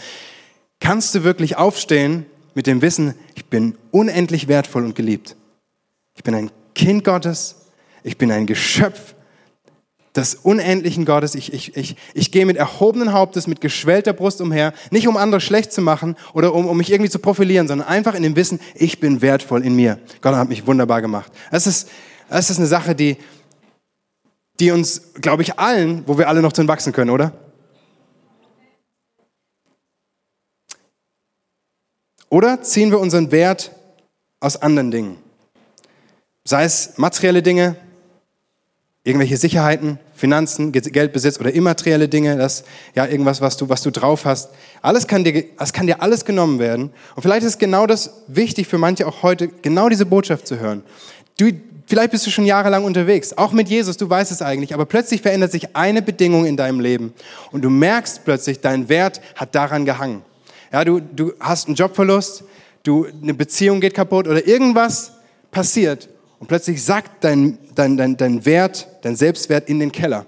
kannst du wirklich aufstehen mit dem Wissen, ich bin unendlich wertvoll und geliebt? Ich bin ein Kind Gottes. Ich bin ein Geschöpf des unendlichen Gottes. Ich, ich, ich, ich gehe mit erhobenen Hauptes, mit geschwellter Brust umher, nicht um andere schlecht zu machen oder um, um mich irgendwie zu profilieren, sondern einfach in dem Wissen, ich bin wertvoll in mir. Gott hat mich wunderbar gemacht. Das ist, das ist eine Sache, die, die uns, glaube ich, allen, wo wir alle noch drin wachsen können, oder? Oder ziehen wir unseren Wert aus anderen Dingen? Sei es materielle Dinge, irgendwelche Sicherheiten, Finanzen, Geldbesitz oder immaterielle Dinge, das, ja, irgendwas, was du, was du drauf hast. Alles kann dir, es kann dir alles genommen werden. Und vielleicht ist genau das wichtig für manche auch heute, genau diese Botschaft zu hören. Du, vielleicht bist du schon jahrelang unterwegs, auch mit Jesus, du weißt es eigentlich, aber plötzlich verändert sich eine Bedingung in deinem Leben und du merkst plötzlich, dein Wert hat daran gehangen. Ja, du, du hast einen Jobverlust, du, eine Beziehung geht kaputt oder irgendwas passiert und plötzlich sackt dein, dein, dein, dein Wert, dein Selbstwert in den Keller.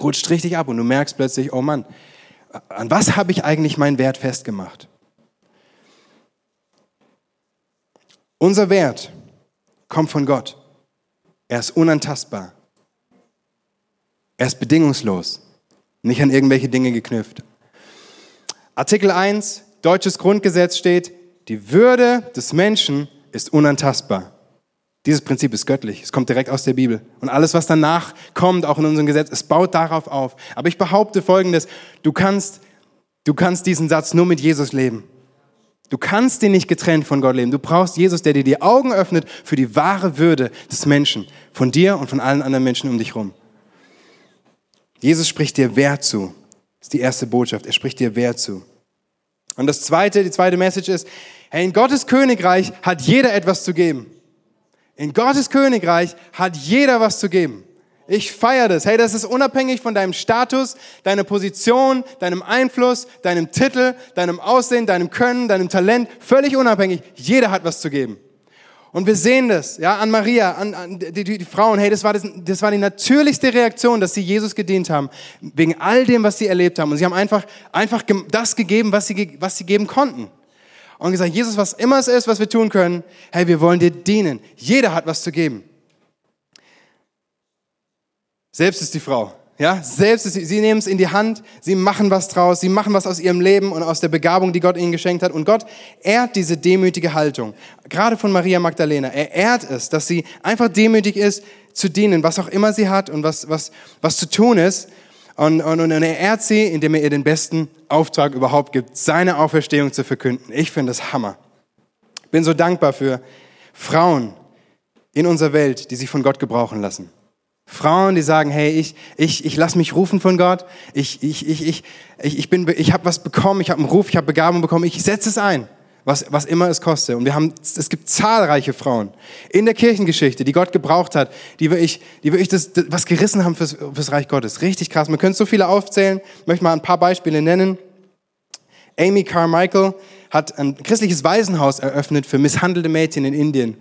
Rutscht richtig ab und du merkst plötzlich, oh Mann, an was habe ich eigentlich meinen Wert festgemacht? Unser Wert kommt von Gott. Er ist unantastbar. Er ist bedingungslos, nicht an irgendwelche Dinge geknüpft. Artikel 1, deutsches Grundgesetz steht, die Würde des Menschen ist unantastbar. Dieses Prinzip ist göttlich. Es kommt direkt aus der Bibel. Und alles, was danach kommt, auch in unserem Gesetz, es baut darauf auf. Aber ich behaupte Folgendes. Du kannst, du kannst diesen Satz nur mit Jesus leben. Du kannst ihn nicht getrennt von Gott leben. Du brauchst Jesus, der dir die Augen öffnet für die wahre Würde des Menschen. Von dir und von allen anderen Menschen um dich herum. Jesus spricht dir Wert zu. Das ist die erste Botschaft. Er spricht dir Wert zu. Und das zweite, die zweite Message ist, hey, in Gottes Königreich hat jeder etwas zu geben. In Gottes Königreich hat jeder was zu geben. Ich feiere das. Hey, das ist unabhängig von deinem Status, deiner Position, deinem Einfluss, deinem Titel, deinem Aussehen, deinem Können, deinem Talent. Völlig unabhängig. Jeder hat was zu geben. Und wir sehen das, ja, an Maria, an, an die, die, die, Frauen. Hey, das war, das, das war die natürlichste Reaktion, dass sie Jesus gedient haben, wegen all dem, was sie erlebt haben. Und sie haben einfach, einfach das gegeben, was sie, was sie geben konnten und gesagt, Jesus, was immer es ist, was wir tun können, hey, wir wollen dir dienen. Jeder hat was zu geben. Selbst ist die Frau. Ja, selbst sie, sie nehmen es in die Hand, sie machen was draus, sie machen was aus ihrem Leben und aus der Begabung, die Gott ihnen geschenkt hat. Und Gott ehrt diese demütige Haltung. Gerade von Maria Magdalena. Er ehrt es, dass sie einfach demütig ist, zu dienen, was auch immer sie hat und was, was, was zu tun ist. Und, und, und er ehrt sie, indem er ihr den besten Auftrag überhaupt gibt, seine Auferstehung zu verkünden. Ich finde das Hammer. Bin so dankbar für Frauen in unserer Welt, die sich von Gott gebrauchen lassen. Frauen, die sagen, hey, ich, ich, ich lasse mich rufen von Gott, ich, ich, ich, ich, ich, ich, bin, ich habe was bekommen, ich habe einen Ruf, ich habe Begabung bekommen, ich setze es ein, was, was immer es koste. Und wir haben, es gibt zahlreiche Frauen in der Kirchengeschichte, die Gott gebraucht hat, die wirklich, die wirklich das, das was gerissen haben fürs, fürs Reich Gottes. Richtig krass. Man könnte so viele aufzählen. Ich möchte mal ein paar Beispiele nennen. Amy Carmichael hat ein christliches Waisenhaus eröffnet für misshandelte Mädchen in Indien.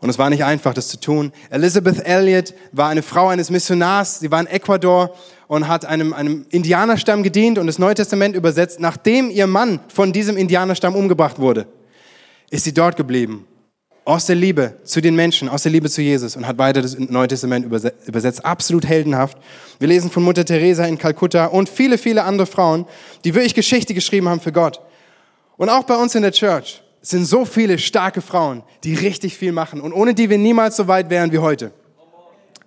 Und es war nicht einfach, das zu tun. Elizabeth Elliot war eine Frau eines Missionars. Sie war in Ecuador und hat einem, einem Indianerstamm gedient und das Neue Testament übersetzt. Nachdem ihr Mann von diesem Indianerstamm umgebracht wurde, ist sie dort geblieben. Aus der Liebe zu den Menschen, aus der Liebe zu Jesus und hat weiter das Neue Testament übersetzt. Absolut heldenhaft. Wir lesen von Mutter Teresa in Kalkutta und viele, viele andere Frauen, die wirklich Geschichte geschrieben haben für Gott. Und auch bei uns in der Church sind so viele starke Frauen, die richtig viel machen und ohne die wir niemals so weit wären wie heute.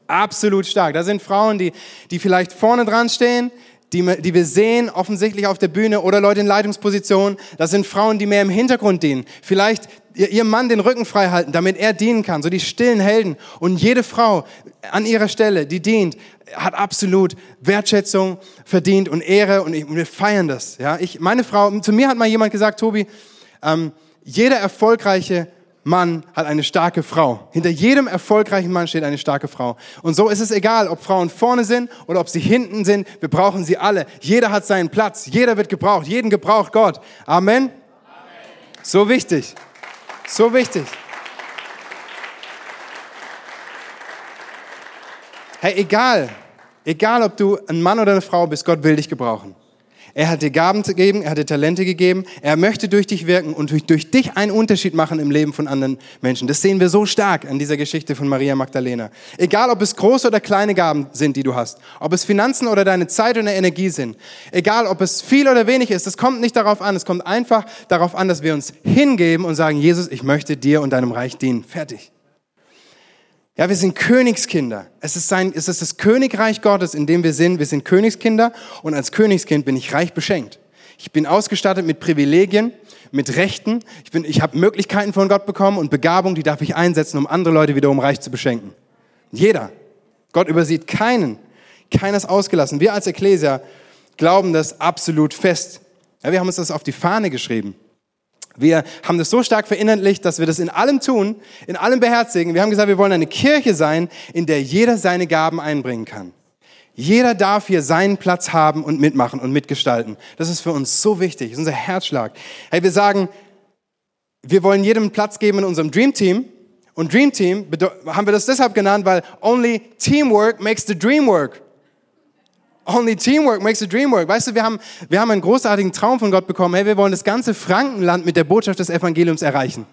Absolut stark. Da sind Frauen, die, die vielleicht vorne dran stehen, die, die wir sehen, offensichtlich auf der Bühne oder Leute in Leitungspositionen. Das sind Frauen, die mehr im Hintergrund dienen. Vielleicht ihrem Mann den Rücken frei halten, damit er dienen kann. So die stillen Helden. Und jede Frau an ihrer Stelle, die dient, hat absolut Wertschätzung verdient und Ehre und, ich, und wir feiern das. Ja, ich, meine Frau, zu mir hat mal jemand gesagt, Tobi, ähm, jeder erfolgreiche Mann hat eine starke Frau. Hinter jedem erfolgreichen Mann steht eine starke Frau. Und so ist es egal, ob Frauen vorne sind oder ob sie hinten sind. Wir brauchen sie alle. Jeder hat seinen Platz. Jeder wird gebraucht. Jeden gebraucht Gott. Amen. Amen. So wichtig. So wichtig. Hey, egal, egal ob du ein Mann oder eine Frau bist, Gott will dich gebrauchen. Er hat dir Gaben gegeben, er hat dir Talente gegeben, er möchte durch dich wirken und durch, durch dich einen Unterschied machen im Leben von anderen Menschen. Das sehen wir so stark an dieser Geschichte von Maria Magdalena. Egal, ob es große oder kleine Gaben sind, die du hast, ob es Finanzen oder deine Zeit oder Energie sind, egal, ob es viel oder wenig ist, das kommt nicht darauf an, es kommt einfach darauf an, dass wir uns hingeben und sagen, Jesus, ich möchte dir und deinem Reich dienen. Fertig. Ja, wir sind Königskinder. Es ist, sein, es ist das Königreich Gottes, in dem wir sind. Wir sind Königskinder und als Königskind bin ich reich beschenkt. Ich bin ausgestattet mit Privilegien, mit Rechten. Ich, bin, ich habe Möglichkeiten von Gott bekommen und Begabung, die darf ich einsetzen, um andere Leute wiederum reich zu beschenken. Jeder. Gott übersieht keinen. Keiner ist ausgelassen. Wir als Ekklesia glauben das absolut fest. Ja, wir haben uns das auf die Fahne geschrieben. Wir haben das so stark verinnerlicht, dass wir das in allem tun, in allem beherzigen. Wir haben gesagt, wir wollen eine Kirche sein, in der jeder seine Gaben einbringen kann. Jeder darf hier seinen Platz haben und mitmachen und mitgestalten. Das ist für uns so wichtig, das ist unser Herzschlag. Hey, wir sagen, wir wollen jedem Platz geben in unserem Dream Team. Und Dream Team haben wir das deshalb genannt, weil only teamwork makes the dream work. Only teamwork makes the dream work. Weißt du, wir haben, wir haben einen großartigen Traum von Gott bekommen. Hey, wir wollen das ganze Frankenland mit der Botschaft des Evangeliums erreichen.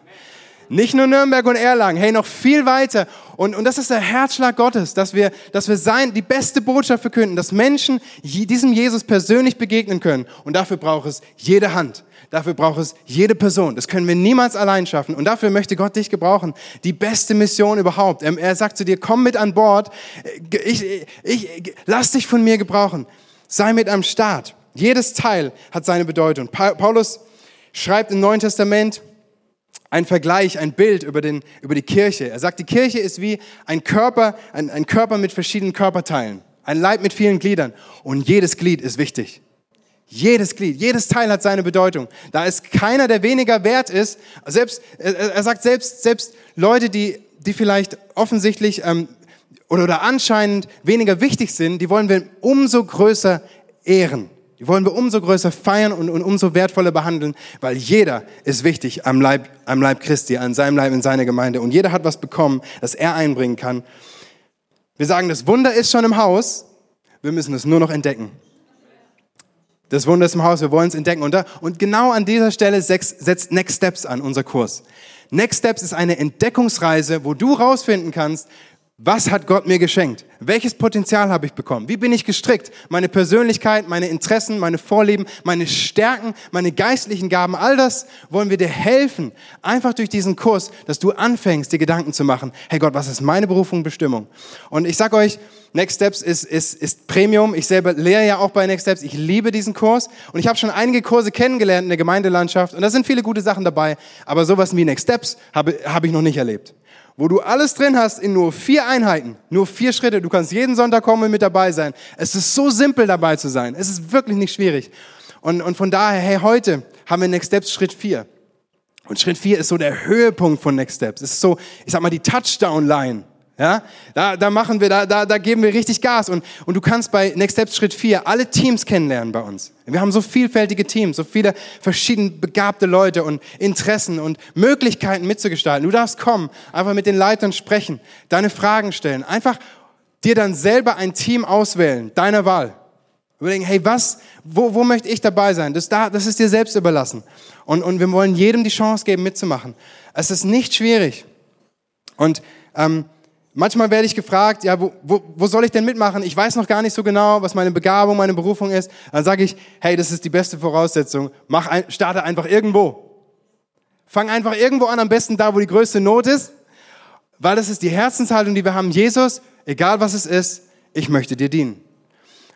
Nicht nur Nürnberg und Erlangen, hey, noch viel weiter. Und, und das ist der Herzschlag Gottes, dass wir, dass wir sein, die beste Botschaft verkünden, dass Menschen diesem Jesus persönlich begegnen können. Und dafür braucht es jede Hand. Dafür braucht es jede Person. Das können wir niemals allein schaffen. Und dafür möchte Gott dich gebrauchen. Die beste Mission überhaupt. Er, er sagt zu dir, komm mit an Bord. Ich, ich, ich, lass dich von mir gebrauchen. Sei mit am Start. Jedes Teil hat seine Bedeutung. Paulus schreibt im Neuen Testament, ein Vergleich, ein Bild über, den, über die Kirche. Er sagt, die Kirche ist wie ein Körper, ein, ein Körper mit verschiedenen Körperteilen. Ein Leib mit vielen Gliedern. Und jedes Glied ist wichtig. Jedes Glied, jedes Teil hat seine Bedeutung. Da ist keiner, der weniger wert ist. Selbst, er sagt selbst, selbst Leute, die, die vielleicht offensichtlich ähm, oder, oder anscheinend weniger wichtig sind, die wollen wir umso größer ehren. Die wollen wir umso größer feiern und, und umso wertvoller behandeln, weil jeder ist wichtig am Leib, am Leib Christi, an seinem Leib in seiner Gemeinde. Und jeder hat was bekommen, das er einbringen kann. Wir sagen, das Wunder ist schon im Haus, wir müssen es nur noch entdecken. Das Wunder ist im Haus, wir wollen es entdecken. Und, da, und genau an dieser Stelle setzt Next Steps an, unser Kurs. Next Steps ist eine Entdeckungsreise, wo du rausfinden kannst, was hat Gott mir geschenkt? Welches Potenzial habe ich bekommen? Wie bin ich gestrickt? Meine Persönlichkeit, meine Interessen, meine Vorlieben, meine Stärken, meine geistlichen Gaben, all das wollen wir dir helfen. Einfach durch diesen Kurs, dass du anfängst, dir Gedanken zu machen. Hey Gott, was ist meine Berufung, Bestimmung? Und ich sag euch, Next Steps ist, ist, ist Premium. Ich selber lehre ja auch bei Next Steps. Ich liebe diesen Kurs. Und ich habe schon einige Kurse kennengelernt in der Gemeindelandschaft. Und da sind viele gute Sachen dabei. Aber sowas wie Next Steps habe, habe ich noch nicht erlebt wo du alles drin hast in nur vier Einheiten, nur vier Schritte. Du kannst jeden Sonntag kommen und mit dabei sein. Es ist so simpel dabei zu sein. Es ist wirklich nicht schwierig. Und, und von daher, hey, heute haben wir Next Steps Schritt vier. Und Schritt vier ist so der Höhepunkt von Next Steps. Es ist so, ich sag mal, die Touchdown-Line. Ja, da, da machen wir, da, da, da geben wir richtig Gas. Und, und du kannst bei Next Steps Schritt 4 alle Teams kennenlernen bei uns. Wir haben so vielfältige Teams, so viele verschieden begabte Leute und Interessen und Möglichkeiten mitzugestalten. Du darfst kommen, einfach mit den Leitern sprechen, deine Fragen stellen, einfach dir dann selber ein Team auswählen, deiner Wahl. Überlegen, hey, was, wo, wo möchte ich dabei sein? Das, da, das ist dir selbst überlassen. Und, und wir wollen jedem die Chance geben, mitzumachen. Es ist nicht schwierig. Und ähm, Manchmal werde ich gefragt, ja, wo, wo, wo soll ich denn mitmachen? Ich weiß noch gar nicht so genau, was meine Begabung, meine Berufung ist. Dann sage ich, hey, das ist die beste Voraussetzung. Mach ein, starte einfach irgendwo. Fang einfach irgendwo an, am besten da, wo die größte Not ist, weil das ist die Herzenshaltung, die wir haben. Jesus, egal was es ist, ich möchte dir dienen.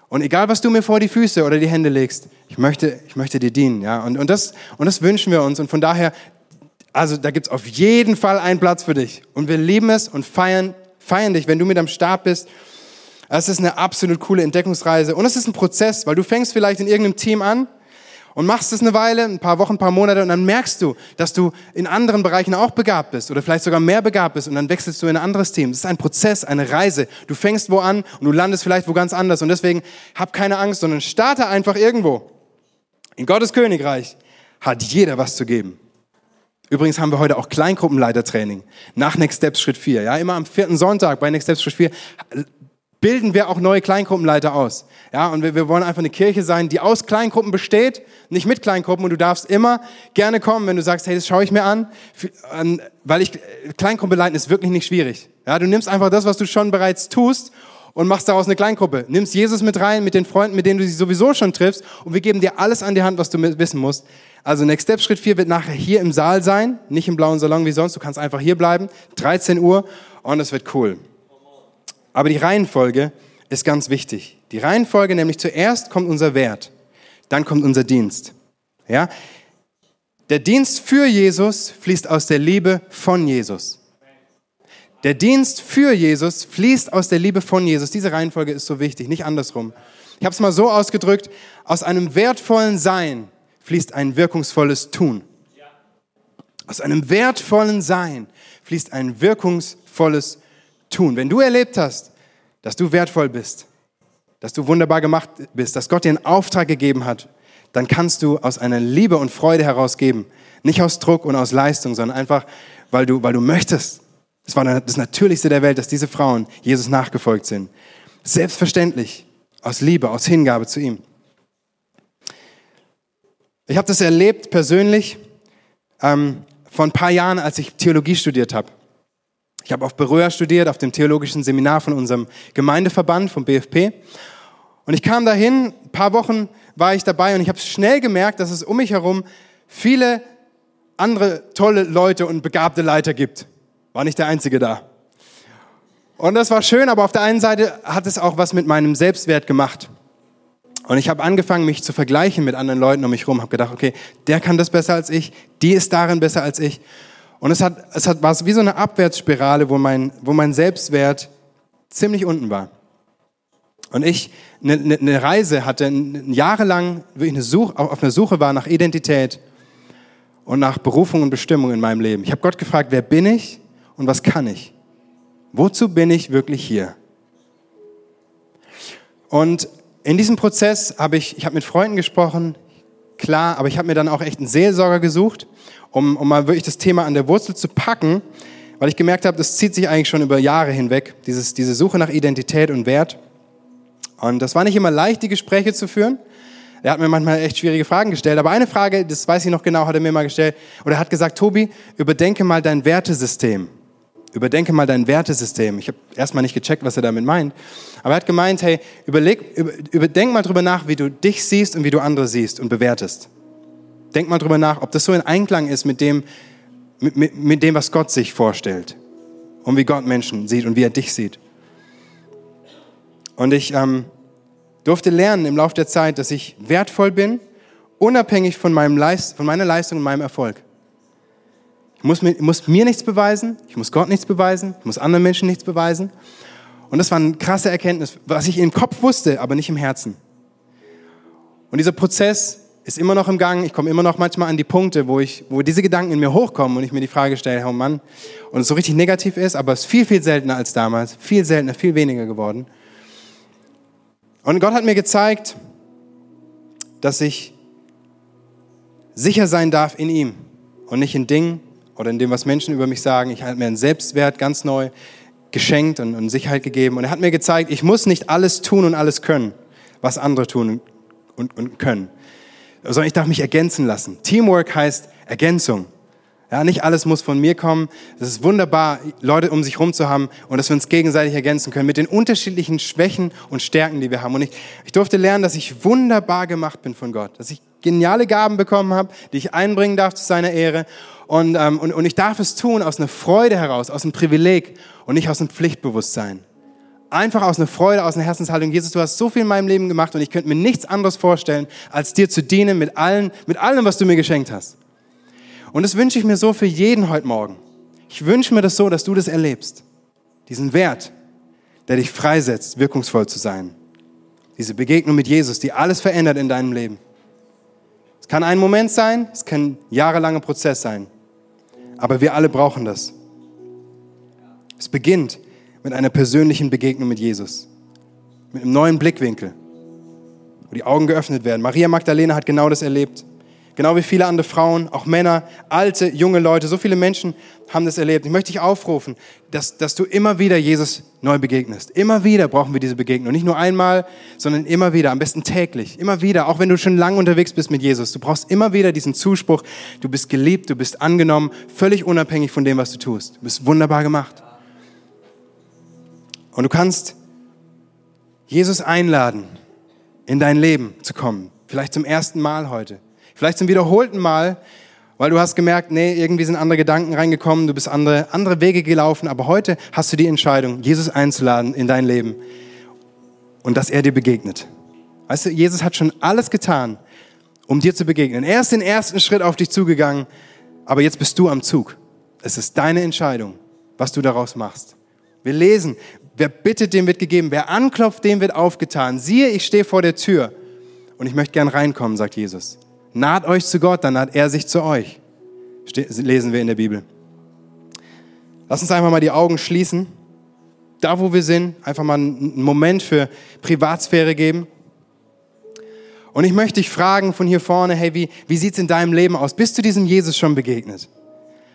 Und egal, was du mir vor die Füße oder die Hände legst, ich möchte, ich möchte dir dienen. Ja? Und, und, das, und das wünschen wir uns. Und von daher, also da gibt's auf jeden Fall einen Platz für dich. Und wir lieben es und feiern feiern dich, wenn du mit am Start bist. Es ist eine absolut coole Entdeckungsreise und es ist ein Prozess, weil du fängst vielleicht in irgendeinem Team an und machst es eine Weile, ein paar Wochen, ein paar Monate und dann merkst du, dass du in anderen Bereichen auch begabt bist oder vielleicht sogar mehr begabt bist und dann wechselst du in ein anderes Team. Es ist ein Prozess, eine Reise. Du fängst wo an und du landest vielleicht wo ganz anders und deswegen hab keine Angst, sondern starte einfach irgendwo. In Gottes Königreich hat jeder was zu geben. Übrigens haben wir heute auch Kleingruppenleitertraining nach Next Steps Schritt 4. Ja, immer am vierten Sonntag bei Next Steps Schritt 4 bilden wir auch neue Kleingruppenleiter aus. Ja, und wir, wir wollen einfach eine Kirche sein, die aus Kleingruppen besteht, nicht mit Kleingruppen. Und du darfst immer gerne kommen, wenn du sagst, hey, das schaue ich mir an, weil ich Kleingruppe leiten ist wirklich nicht schwierig. Ja, du nimmst einfach das, was du schon bereits tust und machst daraus eine Kleingruppe. Nimmst Jesus mit rein, mit den Freunden, mit denen du dich sowieso schon triffst und wir geben dir alles an die Hand, was du wissen musst. Also Next Step Schritt 4 wird nachher hier im Saal sein, nicht im blauen Salon wie sonst. Du kannst einfach hier bleiben, 13 Uhr und es wird cool. Aber die Reihenfolge ist ganz wichtig. Die Reihenfolge nämlich zuerst kommt unser Wert, dann kommt unser Dienst. Ja? Der Dienst für Jesus fließt aus der Liebe von Jesus. Der Dienst für Jesus fließt aus der Liebe von Jesus. Diese Reihenfolge ist so wichtig, nicht andersrum. Ich habe es mal so ausgedrückt, aus einem wertvollen Sein fließt ein wirkungsvolles Tun. Aus einem wertvollen Sein fließt ein wirkungsvolles Tun. Wenn du erlebt hast, dass du wertvoll bist, dass du wunderbar gemacht bist, dass Gott dir einen Auftrag gegeben hat, dann kannst du aus einer Liebe und Freude herausgeben. Nicht aus Druck und aus Leistung, sondern einfach, weil du, weil du möchtest. Das war das Natürlichste der Welt, dass diese Frauen Jesus nachgefolgt sind. Selbstverständlich, aus Liebe, aus Hingabe zu ihm. Ich habe das erlebt persönlich ähm, vor ein paar Jahren, als ich Theologie studiert habe. Ich habe auf Berührer studiert, auf dem theologischen Seminar von unserem Gemeindeverband, vom BFP. Und ich kam dahin, ein paar Wochen war ich dabei und ich habe schnell gemerkt, dass es um mich herum viele andere tolle Leute und begabte Leiter gibt. War nicht der Einzige da. Und das war schön, aber auf der einen Seite hat es auch was mit meinem Selbstwert gemacht. Und ich habe angefangen, mich zu vergleichen mit anderen Leuten um mich herum. Habe gedacht, okay, der kann das besser als ich, die ist darin besser als ich. Und es hat, es hat, war wie so eine Abwärtsspirale, wo mein, wo mein Selbstwert ziemlich unten war. Und ich eine, eine Reise hatte, jahrelang wirklich eine Suche, auf einer Suche war nach Identität und nach Berufung und Bestimmung in meinem Leben. Ich habe Gott gefragt, wer bin ich und was kann ich? Wozu bin ich wirklich hier? Und in diesem Prozess habe ich, ich habe mit Freunden gesprochen, klar, aber ich habe mir dann auch echt einen Seelsorger gesucht, um, um mal wirklich das Thema an der Wurzel zu packen, weil ich gemerkt habe, das zieht sich eigentlich schon über Jahre hinweg, dieses, diese Suche nach Identität und Wert. Und das war nicht immer leicht, die Gespräche zu führen. Er hat mir manchmal echt schwierige Fragen gestellt, aber eine Frage, das weiß ich noch genau, hat er mir mal gestellt, oder er hat gesagt, Tobi, überdenke mal dein Wertesystem. Überdenke mal dein Wertesystem. Ich habe erstmal nicht gecheckt, was er damit meint. Aber er hat gemeint, hey, überleg, über, überdenk mal drüber nach, wie du dich siehst und wie du andere siehst und bewertest. Denk mal drüber nach, ob das so in Einklang ist mit dem, mit, mit, mit dem, was Gott sich vorstellt. Und wie Gott Menschen sieht und wie er dich sieht. Und ich ähm, durfte lernen im Laufe der Zeit, dass ich wertvoll bin, unabhängig von, meinem Leist, von meiner Leistung und meinem Erfolg. Ich muss mir, muss mir nichts beweisen, ich muss Gott nichts beweisen, ich muss anderen Menschen nichts beweisen. Und das war eine krasse Erkenntnis, was ich im Kopf wusste, aber nicht im Herzen. Und dieser Prozess ist immer noch im Gang. Ich komme immer noch manchmal an die Punkte, wo, ich, wo diese Gedanken in mir hochkommen und ich mir die Frage stelle, oh Mann, und es so richtig negativ ist, aber es ist viel, viel seltener als damals, viel seltener, viel weniger geworden. Und Gott hat mir gezeigt, dass ich sicher sein darf in ihm und nicht in Dingen oder in dem, was Menschen über mich sagen. Ich habe mir einen Selbstwert ganz neu geschenkt und, und Sicherheit gegeben. Und er hat mir gezeigt, ich muss nicht alles tun und alles können, was andere tun und, und können sondern ich darf mich ergänzen lassen. Teamwork heißt Ergänzung. Ja, nicht alles muss von mir kommen. Es ist wunderbar, Leute um sich herum zu haben und dass wir uns gegenseitig ergänzen können mit den unterschiedlichen Schwächen und Stärken, die wir haben. Und ich, ich durfte lernen, dass ich wunderbar gemacht bin von Gott, dass ich geniale Gaben bekommen habe, die ich einbringen darf zu seiner Ehre. Und, ähm, und, und ich darf es tun aus einer Freude heraus, aus einem Privileg und nicht aus einem Pflichtbewusstsein einfach aus einer Freude, aus einer Herzenshaltung. Jesus, du hast so viel in meinem Leben gemacht und ich könnte mir nichts anderes vorstellen, als dir zu dienen mit, allen, mit allem, was du mir geschenkt hast. Und das wünsche ich mir so für jeden heute Morgen. Ich wünsche mir das so, dass du das erlebst. Diesen Wert, der dich freisetzt, wirkungsvoll zu sein. Diese Begegnung mit Jesus, die alles verändert in deinem Leben. Es kann ein Moment sein, es kann ein jahrelanger Prozess sein. Aber wir alle brauchen das. Es beginnt mit einer persönlichen Begegnung mit Jesus. Mit einem neuen Blickwinkel, wo die Augen geöffnet werden. Maria Magdalena hat genau das erlebt. Genau wie viele andere Frauen, auch Männer, alte, junge Leute, so viele Menschen haben das erlebt. Ich möchte dich aufrufen, dass, dass du immer wieder Jesus neu begegnest. Immer wieder brauchen wir diese Begegnung. Nicht nur einmal, sondern immer wieder, am besten täglich. Immer wieder, auch wenn du schon lange unterwegs bist mit Jesus. Du brauchst immer wieder diesen Zuspruch, du bist geliebt, du bist angenommen, völlig unabhängig von dem, was du tust. Du bist wunderbar gemacht. Und du kannst Jesus einladen, in dein Leben zu kommen. Vielleicht zum ersten Mal heute. Vielleicht zum wiederholten Mal, weil du hast gemerkt, nee, irgendwie sind andere Gedanken reingekommen, du bist andere, andere Wege gelaufen, aber heute hast du die Entscheidung, Jesus einzuladen in dein Leben und dass er dir begegnet. Weißt du, Jesus hat schon alles getan, um dir zu begegnen. Er ist den ersten Schritt auf dich zugegangen, aber jetzt bist du am Zug. Es ist deine Entscheidung, was du daraus machst. Wir lesen, Wer bittet, dem wird gegeben. Wer anklopft, dem wird aufgetan. Siehe, ich stehe vor der Tür und ich möchte gern reinkommen, sagt Jesus. Naht euch zu Gott, dann naht er sich zu euch. lesen wir in der Bibel. Lass uns einfach mal die Augen schließen. Da, wo wir sind, einfach mal einen Moment für Privatsphäre geben. Und ich möchte dich fragen von hier vorne, hey, wie, wie sieht es in deinem Leben aus? Bist du diesem Jesus schon begegnet?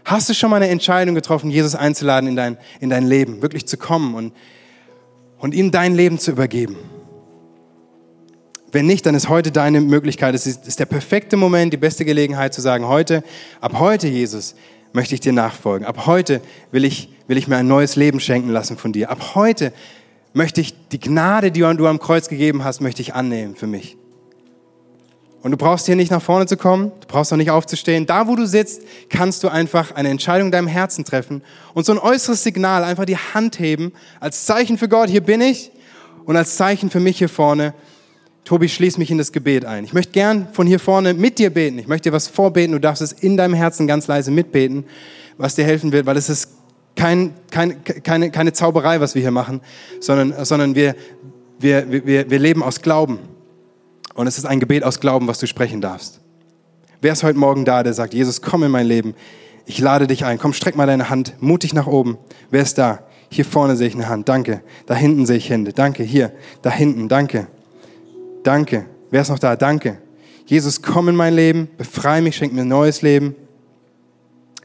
Hast du schon mal eine Entscheidung getroffen, Jesus einzuladen in dein, in dein Leben, wirklich zu kommen und, und ihm dein Leben zu übergeben? Wenn nicht, dann ist heute deine Möglichkeit, es ist, ist der perfekte Moment, die beste Gelegenheit zu sagen, heute, ab heute, Jesus, möchte ich dir nachfolgen. Ab heute will ich, will ich mir ein neues Leben schenken lassen von dir. Ab heute möchte ich die Gnade, die du am Kreuz gegeben hast, möchte ich annehmen für mich. Und du brauchst hier nicht nach vorne zu kommen, du brauchst auch nicht aufzustehen. Da, wo du sitzt, kannst du einfach eine Entscheidung in deinem Herzen treffen und so ein äußeres Signal einfach die Hand heben, als Zeichen für Gott, hier bin ich, und als Zeichen für mich hier vorne, Tobi, schließ mich in das Gebet ein. Ich möchte gern von hier vorne mit dir beten. Ich möchte dir was vorbeten. Du darfst es in deinem Herzen ganz leise mitbeten, was dir helfen wird, weil es ist kein, kein, keine, keine Zauberei, was wir hier machen, sondern, sondern wir, wir, wir, wir leben aus Glauben. Und es ist ein Gebet aus Glauben, was du sprechen darfst. Wer ist heute Morgen da, der sagt, Jesus, komm in mein Leben. Ich lade dich ein. Komm, streck mal deine Hand mutig nach oben. Wer ist da? Hier vorne sehe ich eine Hand. Danke. Da hinten sehe ich Hände. Danke. Hier. Da hinten. Danke. Danke. Wer ist noch da? Danke. Jesus, komm in mein Leben. Befreie mich. Schenk mir ein neues Leben.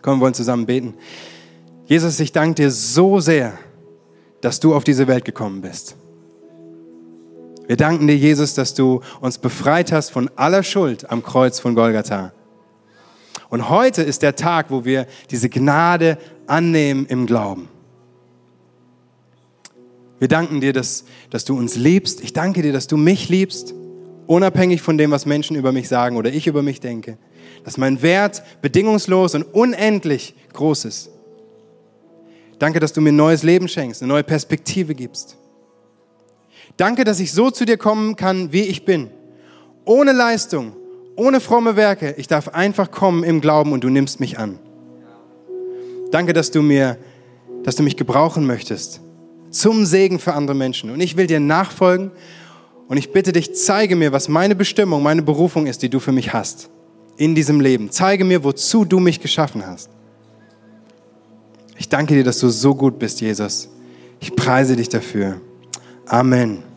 Komm, wir wollen zusammen beten. Jesus, ich danke dir so sehr, dass du auf diese Welt gekommen bist. Wir danken dir, Jesus, dass du uns befreit hast von aller Schuld am Kreuz von Golgatha. Und heute ist der Tag, wo wir diese Gnade annehmen im Glauben. Wir danken dir, dass, dass du uns liebst. Ich danke dir, dass du mich liebst, unabhängig von dem, was Menschen über mich sagen oder ich über mich denke. Dass mein Wert bedingungslos und unendlich groß ist. Danke, dass du mir ein neues Leben schenkst, eine neue Perspektive gibst. Danke, dass ich so zu dir kommen kann, wie ich bin. Ohne Leistung, ohne fromme Werke. Ich darf einfach kommen im Glauben und du nimmst mich an. Danke, dass du mir, dass du mich gebrauchen möchtest zum Segen für andere Menschen. Und ich will dir nachfolgen und ich bitte dich, zeige mir, was meine Bestimmung, meine Berufung ist, die du für mich hast in diesem Leben. Zeige mir, wozu du mich geschaffen hast. Ich danke dir, dass du so gut bist, Jesus. Ich preise dich dafür. Amen.